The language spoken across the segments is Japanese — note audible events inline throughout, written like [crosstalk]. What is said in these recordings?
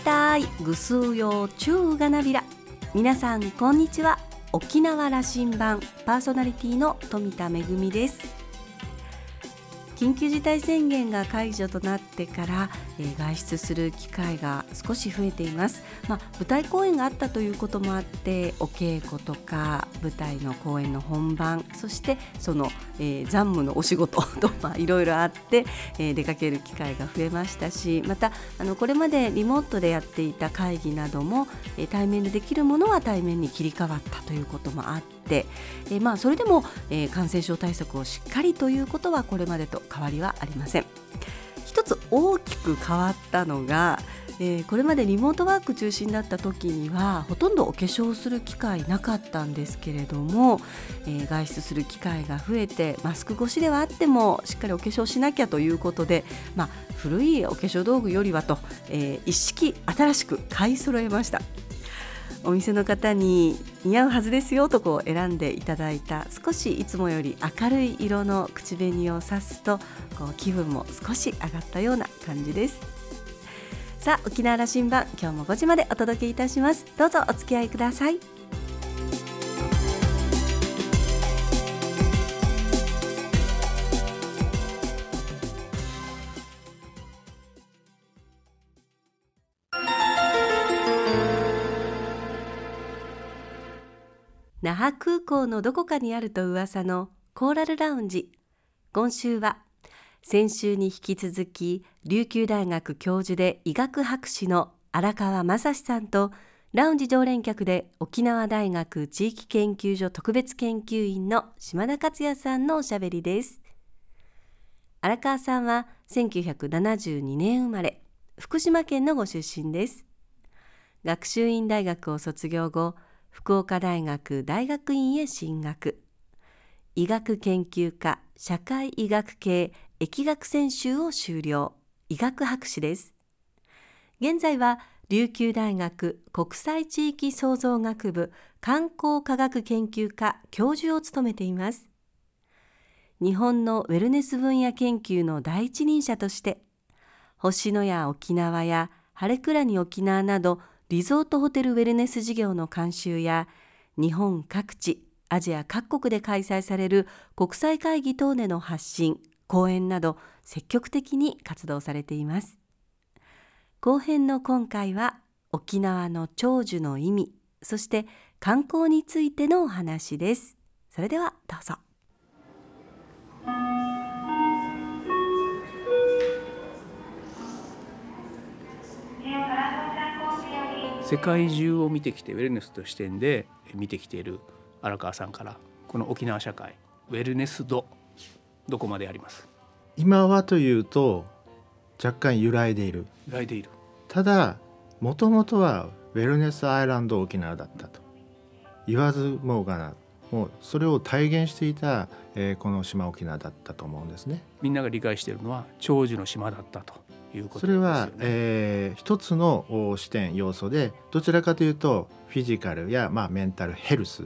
たいぐすうようちゅうがなびら。皆さんこんにちは。沖縄羅針盤パーソナリティの富田恵です。緊急事態宣言が解除となってから、え、外出する機会が少し増えています、まあ、舞台公演があったということもあってお稽古とか舞台の公演の本番そしてその、えー、残務のお仕事 [laughs] といろいろあって、えー、出かける機会が増えましたしまたあのこれまでリモートでやっていた会議なども、えー、対面でできるものは対面に切り替わったということもあって、え、まあそれでも、え、感染症対策をしっかりということはこれまでと変わりはありません。つ大きく変わったのがえー、これまでリモートワーク中心だった時にはほとんどお化粧する機会なかったんですけれども、えー、外出する機会が増えてマスク越しではあってもしっかりお化粧しなきゃということで、まあ、古いお化粧道具よりはと、えー、一式新しく買い揃えました。お店の方に似合うはずですよとこう選んでいただいた少しいつもより明るい色の口紅を刺すとこう気分も少し上がったような感じです。さあ沖縄羅針盤今日も5時までお届けいたします。どうぞお付き合いください。那覇空港のどこかにあると噂のコーラルラウンジ。今週は先週に引き続き琉球大学教授で医学博士の荒川正史さんとラウンジ常連客で沖縄大学地域研究所特別研究員の島田克也さんのおしゃべりです。荒川さんは1972年生まれ福島県のご出身です。学習院大学を卒業後福岡大学大学院へ進学。医学研究科社会医学系疫学専修を修了。医学博士です。現在は琉球大学国際地域創造学部観光科学研究科教授を務めています。日本のウェルネス分野研究の第一人者として星野や沖縄や晴れ倉に沖縄などリゾートホテルウェルネス事業の監修や日本各地アジア各国で開催される国際会議等での発信講演など積極的に活動されています。後編の今回は沖縄の長寿の意味そして観光についてのお話です。それではどうぞ。世界中を見てきてウェルネスと視点で見てきている荒川さんからこの沖縄社会ウェルネス度どこまであります？今はというと若干揺らいでいる。揺らいでいる。ただもともとはウェルネスアイランド沖縄だったと。言わずもがなもうそれを体現していた、えー、この島沖縄だったと思うんですね。みんなが理解しているのは長寿の島だったということそれは、えー、一つの視点要素でどちらかというとフィジカルや、まあ、メンタルヘルス。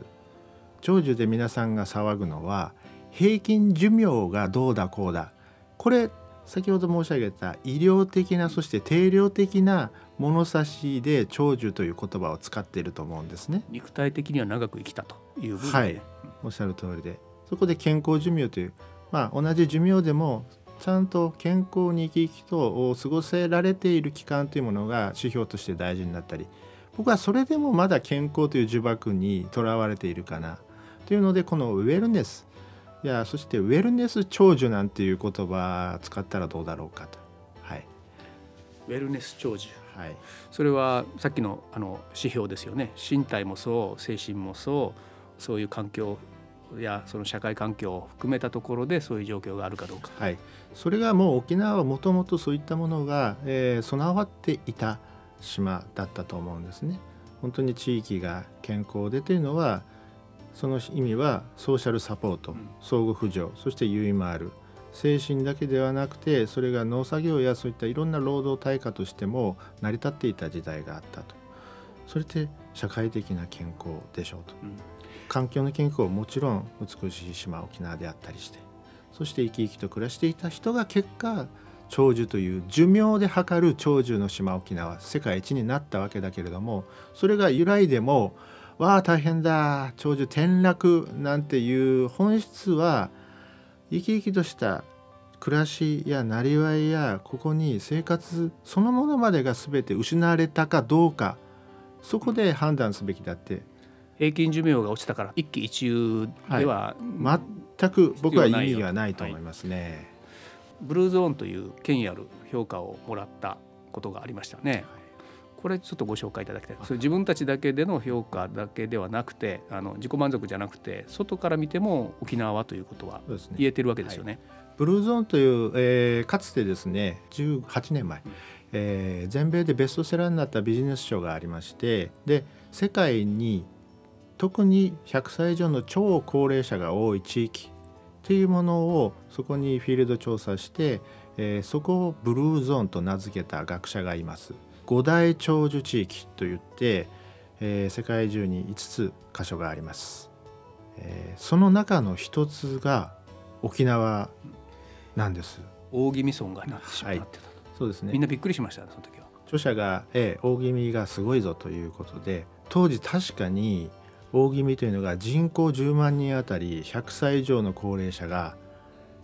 長寿で皆さんが騒ぐのは平均寿命がどうだこうだ。これ先ほど申し上げた医療的なそして定量的な物差しで長寿という言葉を使っていると思うんですね。肉体的には長く生きたというはい。おっしゃる通りで。そこで健康寿命というまあ同じ寿命でもちゃんと健康に生き生きと過ごせられている期間というものが指標として大事になったり僕はそれでもまだ健康という呪縛にとらわれているかなというのでこのウェルネスいやそしてウェルネス長寿なんていう言葉使ったらどうだろうかと。はい、ウェルネス長寿。はい、それはさっきのあの指標ですよね。身体もそう精神もそうそういう環境やその社会環境を含めたところでそういう状況があるかどうか。はい、それがもう沖縄はもともとそういったものが、えー、備わっていた島だったと思うんですね。本当に地域が健康でというのはその意味はソーシャルサポート、相互扶助そして優位もある。精神だけではなくてそれが農作業やそういったいろんな労働対価としても成り立っていた時代があったと。それって社会的な健康でしょうと、うん、環境の健康はもちろん美しい島沖縄であったりしてそして生き生きと暮らしていた人が結果長寿という寿命で測る長寿の島沖縄世界一になったわけだけれどもそれが由来でもわあ大変だ長寿転落なんていう本質は生き生きとした暮らしやなりわいやここに生活そのものまでが全て失われたかどうかそこで判断すべきだって平均寿命が落ちたから一喜一憂では、はい、全く僕は意味がないと思いますね、はい、ブルーゾーンという権威ある評価をもらったことがありましたね、これちょっとご紹介いただきたい。それ自分たちだけでの評価だけではなくてあの自己満足じゃなくて外から見ても沖縄はということは言えてるわけですよね。ねはい、ブルーゾーンという、えー、かつてですね18年前、えー、全米でベストセラーになったビジネス書がありましてで世界に特に100歳以上の超高齢者が多い地域というものをそこにフィールド調査して、えー、そこをブルーゾーンと名付けた学者がいます。五大長寿地域といって、えー、世界中に5つ箇所があります、えー、その中の一つが沖縄なんです。大宜味村がなってしまってた、はい、そうですね。みんなびっくりしましたその時は。著者が、えー、大宜味がすごいぞということで当時確かに大宜味というのが人口10万人あたり100歳以上の高齢者が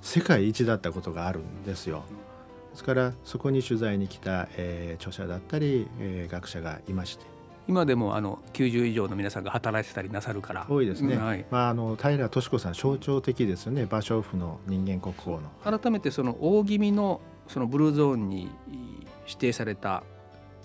世界一だったことがあるんですよ。ですからそこに取材に来た、えー、著者だったり、えー、学者がいまして。今でもあの90以上の皆さんが働いてたりなさるから。多いですね、うんはい、まあ、あの平敏子さん象徴的ですよね。芭蕉布の人間国宝の。改めてその大気味のそのブルーゾーンに指定された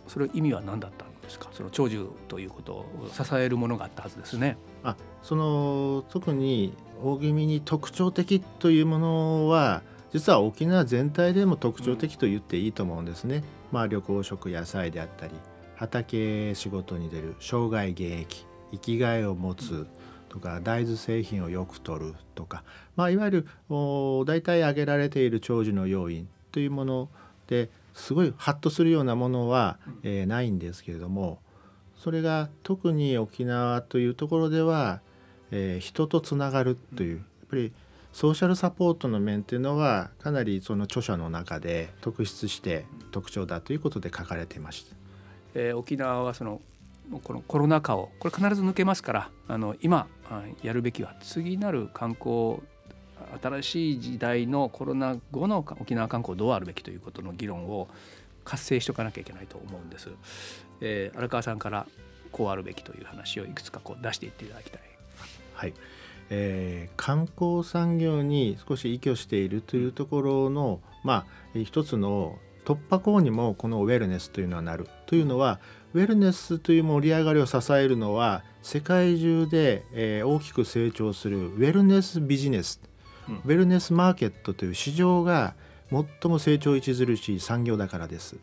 それ意味は何だったんですか？その長寿ということを支えるものがあったはずですね。あその特に大気味に特徴的というものは実は沖縄全体でも特徴的と言っていいと思うんですね。まあ、旅行食野菜であったり畑仕事に出る生涯現役生きがいを持つとか大豆製品をよく取るとか、まあ、いわゆる大体挙げられている長寿の要因というものですごいハッとするようなものは、えー、ないんですけれどもそれが特に沖縄というところでは、えー、人とつながるというやっぱりソーシャルサポートの面っていうのはかなりその著者の中で特筆して特徴だということで書かれていました。えー、沖縄はそのこのコロナ禍をこれ必ず抜けますからあの今やるべきは次なる観光新しい時代のコロナ後の沖縄観光どうあるべきということの議論を活性しておかなきゃいけないと思うんです。えー、荒川さんからこうあるべきという話をいくつかこう出していっていただきたい。はい。えー、観光産業に少し依拠しているというところの、まあ、一つの突破口にもこのウェルネスというのはなるというのはウェルネスという盛り上がりを支えるのは世界中で、え、大きく成長するウェルネスビジネス、ウェルネスマーケットという市場が最も成長著しい産業だからです。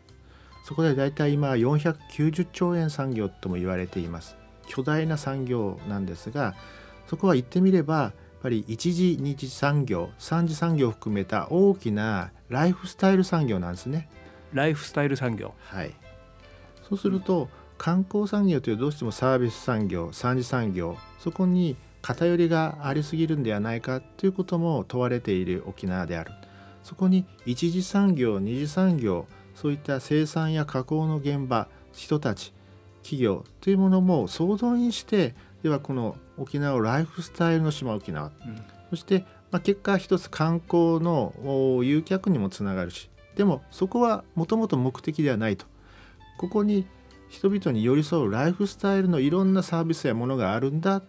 そこでだいたい今490兆円産業とも言われています。巨大な産業なんですがそこは言ってみればやっぱり一次二次産業三次産業を含めた大きなライフスタイル産業なんですね。ライフスタイル産業はいそうすると観光産業というどうしてもサービス産業三次産業そこに偏りがありすぎるんではないかということも問われている沖縄である。そこに一次産業二次産業そういった生産や加工の現場人たち企業というものも総動員してではこの沖縄をライフスタイルの島沖縄、うん、そして、まあ、結果一つ観光の誘客にもつながるしでもそこはもともと目的ではないと。ここに人々に寄り添うライフスタイルのいろんなサービスやものがあるんだ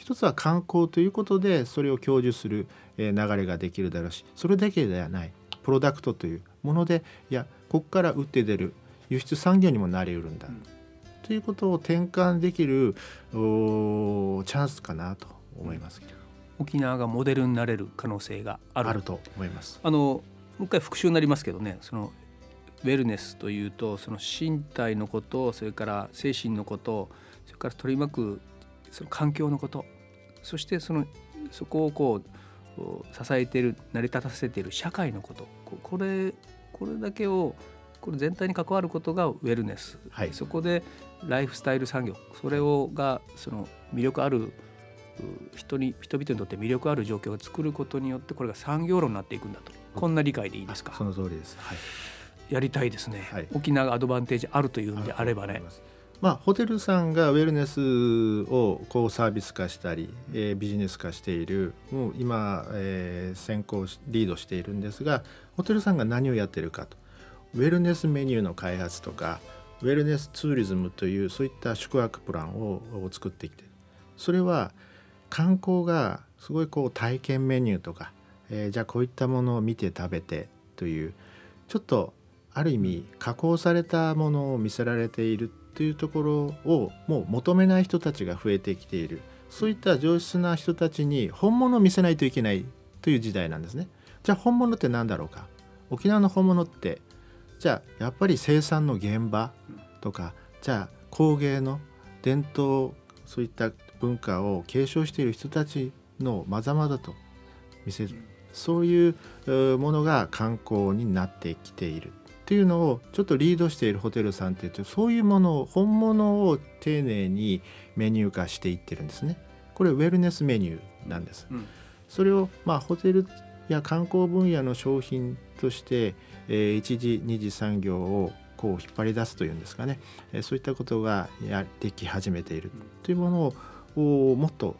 一つは観光ということでそれを享受する流れができるだろうしそれだけではないプロダクトというものでいやここから打って出る輸出産業にもなりうるんだ、うん。ということを転換できるチャンスかなと思います沖縄がモデルになれる可能性がある。と思います。あのもう一回復習になりますけどねそのウェルネスというとその身体のことそれから精神のことそれから取り巻くその環境のこと。そしてそのそこをこう支えている成り立たせている社会のこと。これこれだけをこれ全体に関わることがウェルネス、はい、そこでライフスタイル産業。それをがその魅力ある人に人々にとって魅力ある状況を作ることによってこれが産業論になっていくんだと。こんな理解でいいですか？その通りです、はい、やりたいですね、はい。沖縄がアドバンテージあるというんであればねまあ、ホテルさんがウェルネスをこうサービス化したり、えービジネス化しているもう今、えー先行リードしているんですがホテルさんが何をやってるかと。ウェルネスメニューの開発とかウェルネスツーリズムというそういった宿泊プランを作ってきてそれは観光がすごいこう体験メニューとか、えーじゃあこういったものを見て食べてというちょっとある意味加工されたものを見せられているというところをもう求めない人たちが増えてきている。そういった上質な人たちに本物を見せないといけないという時代なんですね。じゃあ本物って何だろうか？沖縄の本物ってじゃあやっぱり生産の現場とかじゃあ工芸の伝統そういった文化を継承している人たちのまざまざと見せるそういうものが観光になってきている。っていうのをちょっとリードしているホテルさんって言ってそういうものを本物を丁寧にメニュー化していってるんですね。これウェルネスメニューなんです。うんそれをまあホテルや観光分野の商品として、えー一次二次産業をこう引っ張り出すというんですかね、えーそういったことがやってき始めているというものをおもっと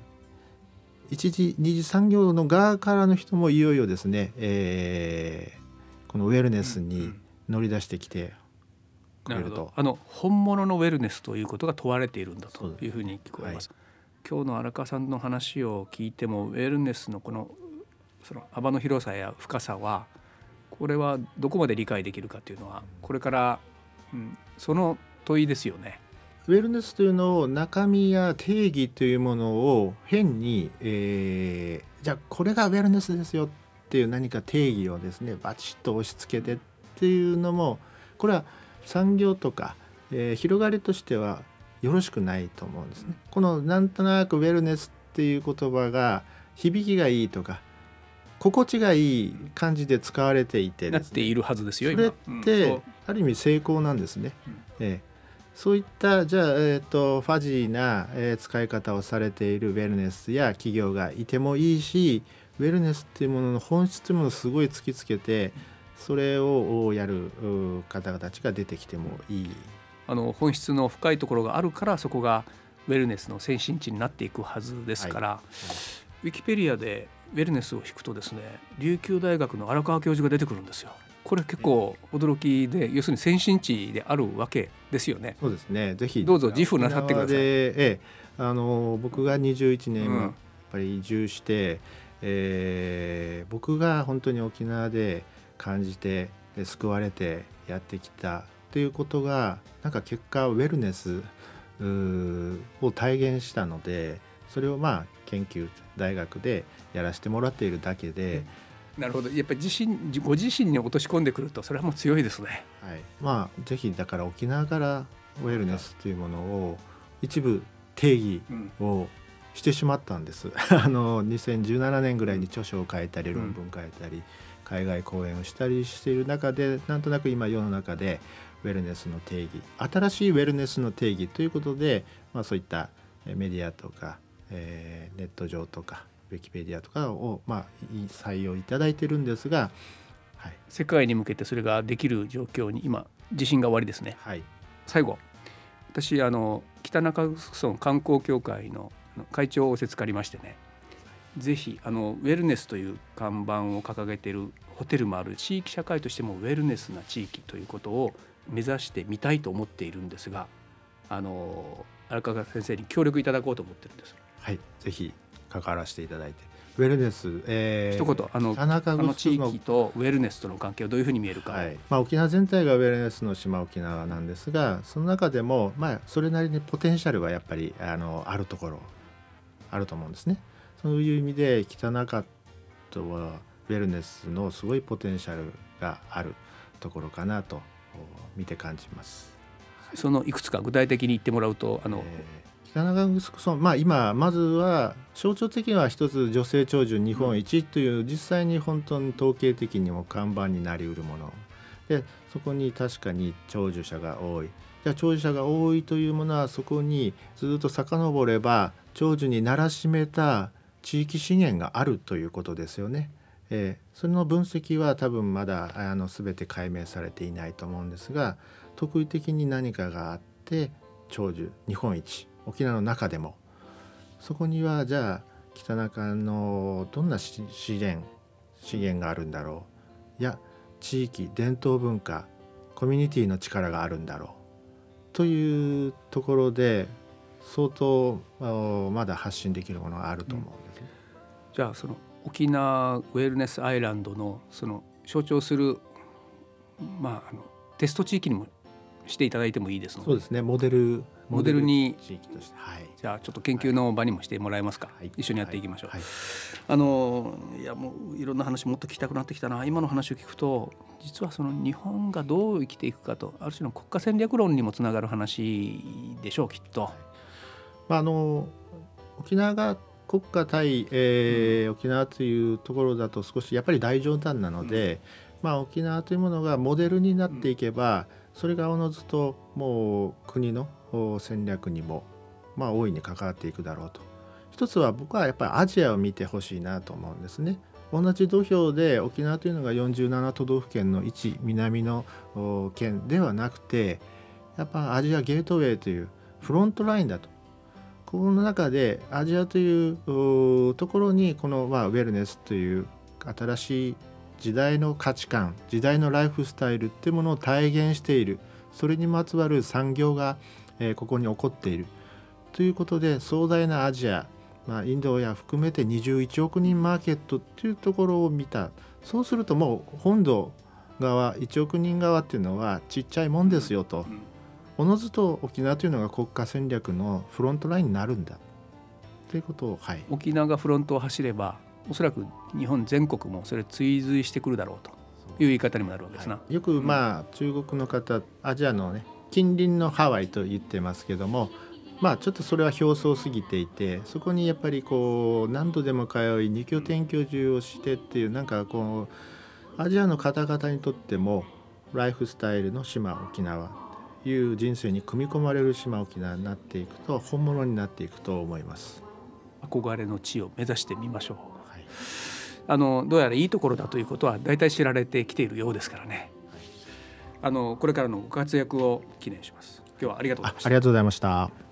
一次二次産業の側からの人もいよいよですね、えーこのウェルネスに乗り出してきてくなるほれるとど。あの本物のウェルネスということが問われているんだというふうに聞こえます、今日の荒川さんの話を聞いてもウェルネスのこのその幅の広さや深さはこれはどこまで理解できるかというのはこれから、うん、その問いですよね。ウェルネスというのを中身や定義というものを変に、えーじゃあこれがウェルネスですよっていう何か定義をですねバチッと押し付けてっていうのもこれは産業とか、えー広がりとしてはよろしくないと思うんですね。このなんとなくウェルネスっていう言葉が響きがいいとか心地がいい感じで使われていてね。なっているはずですよそれってある意味成功なんですね。うん。ええ。そういったじゃあ、えー、とファジーな、えー使い方をされているウェルネスや企業がいてもいいしウェルネスっていうものの本質というものをすごい突きつけてそれをやるう方々たちが出てきてもいい。あの本質の深いところがあるからそこがウェルネスの先進地になっていくはずですから、ウィキペディアでウェルネスを引くとですね琉球大学の荒川教授が出てくるんですよ。これ結構驚きで要するに先進地であるわけですよね。そうですねぜひどうぞ自負なさってくださいええあの僕が21年うんやっぱり移住して、えー僕が本当に沖縄で感じてで救われてやってきたっていうことがなんか結果ウェルネスを体現したのでそれをまあ研究大学でやらせてもらっているだけで、なるほど。やっぱり自身ご自身に落とし込んでくるとそれはもう強いですね。はい、まあぜひだから沖縄からウェルネスというものを一部定義うん。をしてしまったんです。[laughs] あの2017年ぐらいに著書を書いたりうん。論文書いたり、海外講演をしたりしている中でなんとなく今世の中でウェルネスの定義新しいウェルネスの定義ということで、まあ、そういったえーメディアとか、えーネット上とかウィキペディアとかを、まあ、い採用いただいてるんですが、はい。世界に向けてそれができる状況に今自信が終わりですね。はい。最後私あの北中城観光協会の会長を仰せつかりましてねぜひあのウェルネスという看板を掲げているホテルもある地域社会としてもウェルネスな地域ということを目指してみたいと思っているんですがあの荒川先生に協力いただこうと思ってるんです。はい、ぜひ関わらせていただいてウェルネス、えー一言あの田中あの地城域とウェルネスとの関係をどういうふうに見えるか、はいまあ、沖縄全体がウェルネスの島沖縄なんですがその中でも、まあ、それなりにポテンシャルはやっぱりあのあるところあると思うんですね。そういう意味で北中とはウェルネスのすごいポテンシャルがあるところかなと見て感じます。そのいくつか具体的に言ってもらうとあの、えー北中城村、まあ、今まずは象徴的には一つ女性長寿日本一という実際に本当に統計的にも看板になりうるものでそこに確かに長寿者が多いじゃあ長寿者が多いというものはそこにずっと遡れば長寿にならしめた地域資源があるということですよね。えー、その分析は多分まだあの全て解明されていないと思うんですが特異的に何かがあって長寿日本一沖縄の中でもそこにはじゃあ北中のどんな資源資源があるんだろう？いや地域伝統文化コミュニティの力があるんだろう？というところで相当まだ発信できるものがあると思うんですね。うん、じゃあその沖縄ウェルネスアイランドのその象徴するまああのテスト地域にもしていただいてもいいですので。そうですね。モデルモデルに。地域として、はい、じゃあちょっと研究の場にもしてもらえますか、はい、一緒にやっていきましょう、はいはい、あのいやもういろんな話もっと聞きたくなってきたな。今の話を聞くと実はその日本がどう生きていくかとある種の国家戦略論にもつながる話でしょうきっと。まあ、あの沖縄が国家対、えー、うん、沖縄というところだと少しやっぱり大冗談なので、うん、まあ、沖縄というものがモデルになっていけば、うん、それがおのずともう国の戦略にも、まあ、大いに関わっていくだろうと。一つは僕はやっぱりアジアを見てほしいなと思うんですね。同じ土俵で沖縄というのが47都道府県の一南の県ではなくてやっぱアジアゲートウェイというフロントラインだとこの中でアジアというところにこの、まあ、ウェルネスという新しい時代の価値観時代のライフスタイルっていうものを体現している。それにまつわる産業が、ここに起こっている。ということで壮大なアジアまあ、インドや含めて21億人マーケットっていうところを見た。そうするともう本土側1億人側っていうのはちっちゃいもんですよと、おのずと沖縄というのが国家戦略のフロントラインになるんだ。ということを、はい、沖縄がフロントを走ればおそらく日本全国もそれ追随してくるだろうという言い方にもなるわけですな。はい、よくまあ、中国の方アジアのね近隣のハワイと言ってますけどもまあちょっとそれは表層すぎていてそこにやっぱりこう何度でも通い二拠点居住をしてっていうなんかこうアジアの方々にとってもライフスタイルの島沖縄。という人生に組み込まれる島沖縄になっていくと本物になっていくと思います。憧れの地を目指してみましょう、はい、あのどうやらいいところだということは大体知られてきているようですからね、はい、あのこれからのご活躍を記念します。今日はありがとうございました。ありがとうございました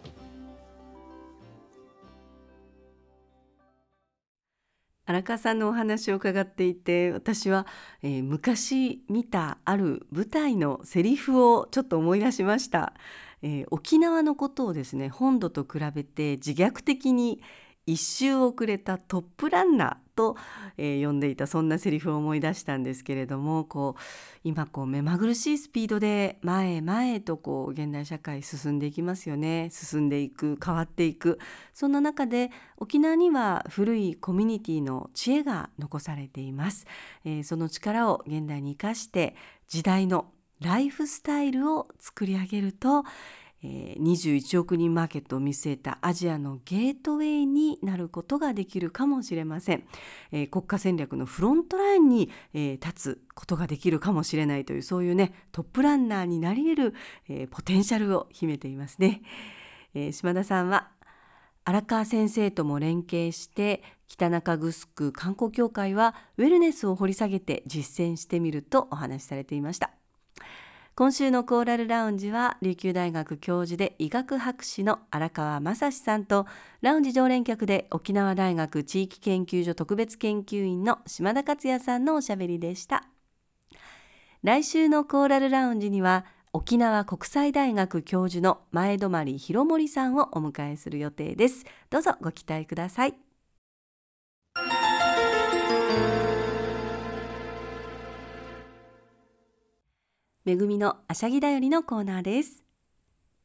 荒川さんのお話を伺っていて私は、えー、昔見たある舞台のセリフをちょっと思い出しました、えー、沖縄のことをですね本土と比べて自虐的に一周遅れたトップランナーと、えー、呼んでいたそんなセリフを思い出したんですけれどもこう今こう目まぐるしいスピードで前へ前へとこう現代社会進んでいきますよね。進んでいく変わっていく。そんな中で沖縄には古いコミュニティの知恵が残されています、えー、その力を現代に生かして時代のライフスタイルを作り上げるとえ21億人マーケットを見据えたアジアのゲートウェイになることができるかもしれません、え国家戦略のフロントラインに、え立つことができるかもしれないというそういうねトップランナーになり得る、えポテンシャルを秘めていますね、え島田さんは荒川先生とも連携して北中城観光協会はウェルネスを掘り下げて実践してみるとお話しされていました。今週のコーラルラウンジは琉球大学教授で医学博士の荒川正史さんとラウンジ常連客で沖縄大学地域研究所特別研究員の島田克也さんのおしゃべりでした。来週のコーラルラウンジには沖縄国際大学教授の前泊博盛さんをお迎えする予定です。どうぞご期待ください。めぐみのあしゃぎだよりのコーナーです。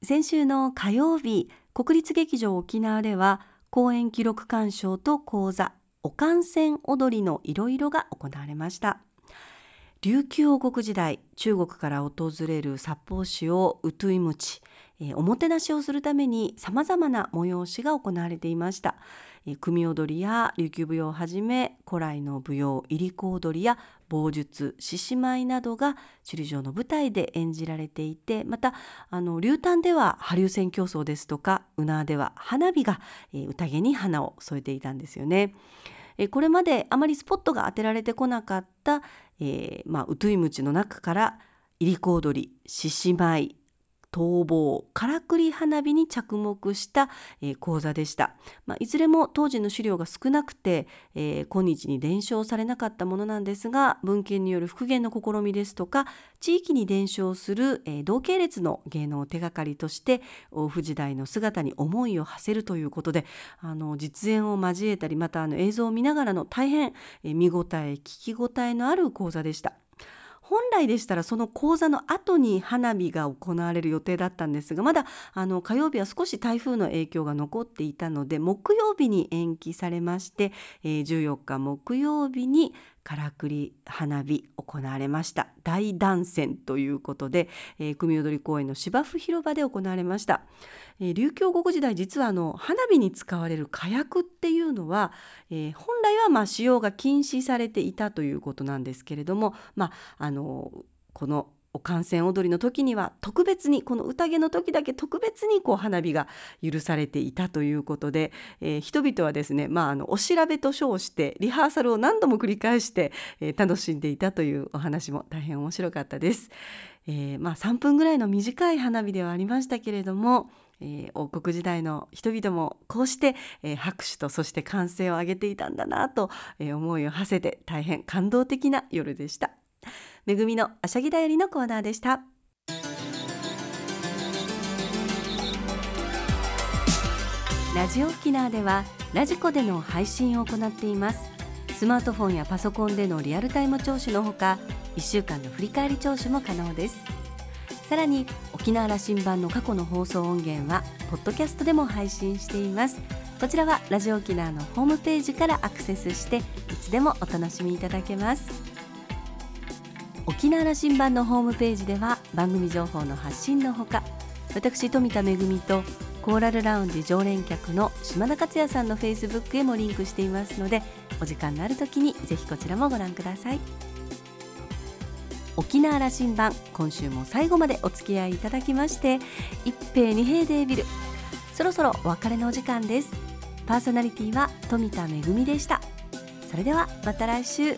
先週の火曜日国立劇場沖縄では公演記録鑑賞と講座お観戦踊りのいろいろが行われました。琉球王国時代中国から訪れる札幌市をウトゥイムチおもてなしをするためにさまざまな催しが行われていました組踊りや琉球舞踊をはじめ古来の舞踊いりこ踊りや棒術獅子舞などが首里城の舞台で演じられていてまたあの竜丹では波竜戦競争ですとか宇縄では花火が、えー、宴に花を添えていたんですよね。これまであまりスポットが当てられてこなかった、えー、まあ、ウトゥイムチの中からいりこ踊り獅子舞逃亡からくり花火に着目した、えー、講座でした、まあ、いずれも当時の資料が少なくて、えー、今日に伝承されなかったものなんですが文献による復元の試みですとか地域に伝承する、えー、同系列の芸能を手がかりとして大府時代の姿に思いを馳せるということであの実演を交えたりまたあの映像を見ながらの大変、え、見応え聞き応えのある講座でした。本来でしたらその講座の後に花火が行われる予定だったんですがまだあの火曜日は少し台風の影響が残っていたので木曜日に延期されまして、え、14日木曜日にからくり花火行われました。大断線ということで、えー、組踊り公園の芝生広場で行われました、えー、琉球王国時代実はあの花火に使われる火薬っていうのは、えー、本来はまあ使用が禁止されていたということなんですけれどもまああのこのお観戦踊りの時には特別にこの宴の時だけ特別にこう花火が許されていたということで、えー、人々はですね、まあ、あのお調べと称してリハーサルを何度も繰り返して、えー、楽しんでいたというお話も大変面白かったです。えー、まあ、3分ぐらいの短い花火ではありましたけれども、えー、王国時代の人々もこうして、えー、拍手とそして歓声を上げていたんだなと、えー、思いを馳せて大変感動的な夜でした。めぐみのあしゃぎだよりのコーナーでした。ラジオ沖縄ではラジコでの配信を行っています。スマートフォンやパソコンでのリアルタイム聴取のほか1週間の振り返り聴取も可能です。さらに沖縄羅針盤の過去の放送音源はポッドキャストでも配信しています。こちらはラジオ沖縄のホームページからアクセスしていつでもお楽しみいただけます。沖縄羅針盤のホームページでは番組情報の発信のほか私富田恵とコーラルラウンジ常連客の島田克也さんのフェイスブックへもリンクしていますのでお時間のある時にぜひこちらもご覧ください。沖縄羅針盤今週も最後までお付き合いいただきまして一平二平デービル。そろそろお別れのお時間です。パーソナリティは富田恵でした。それではまた来週。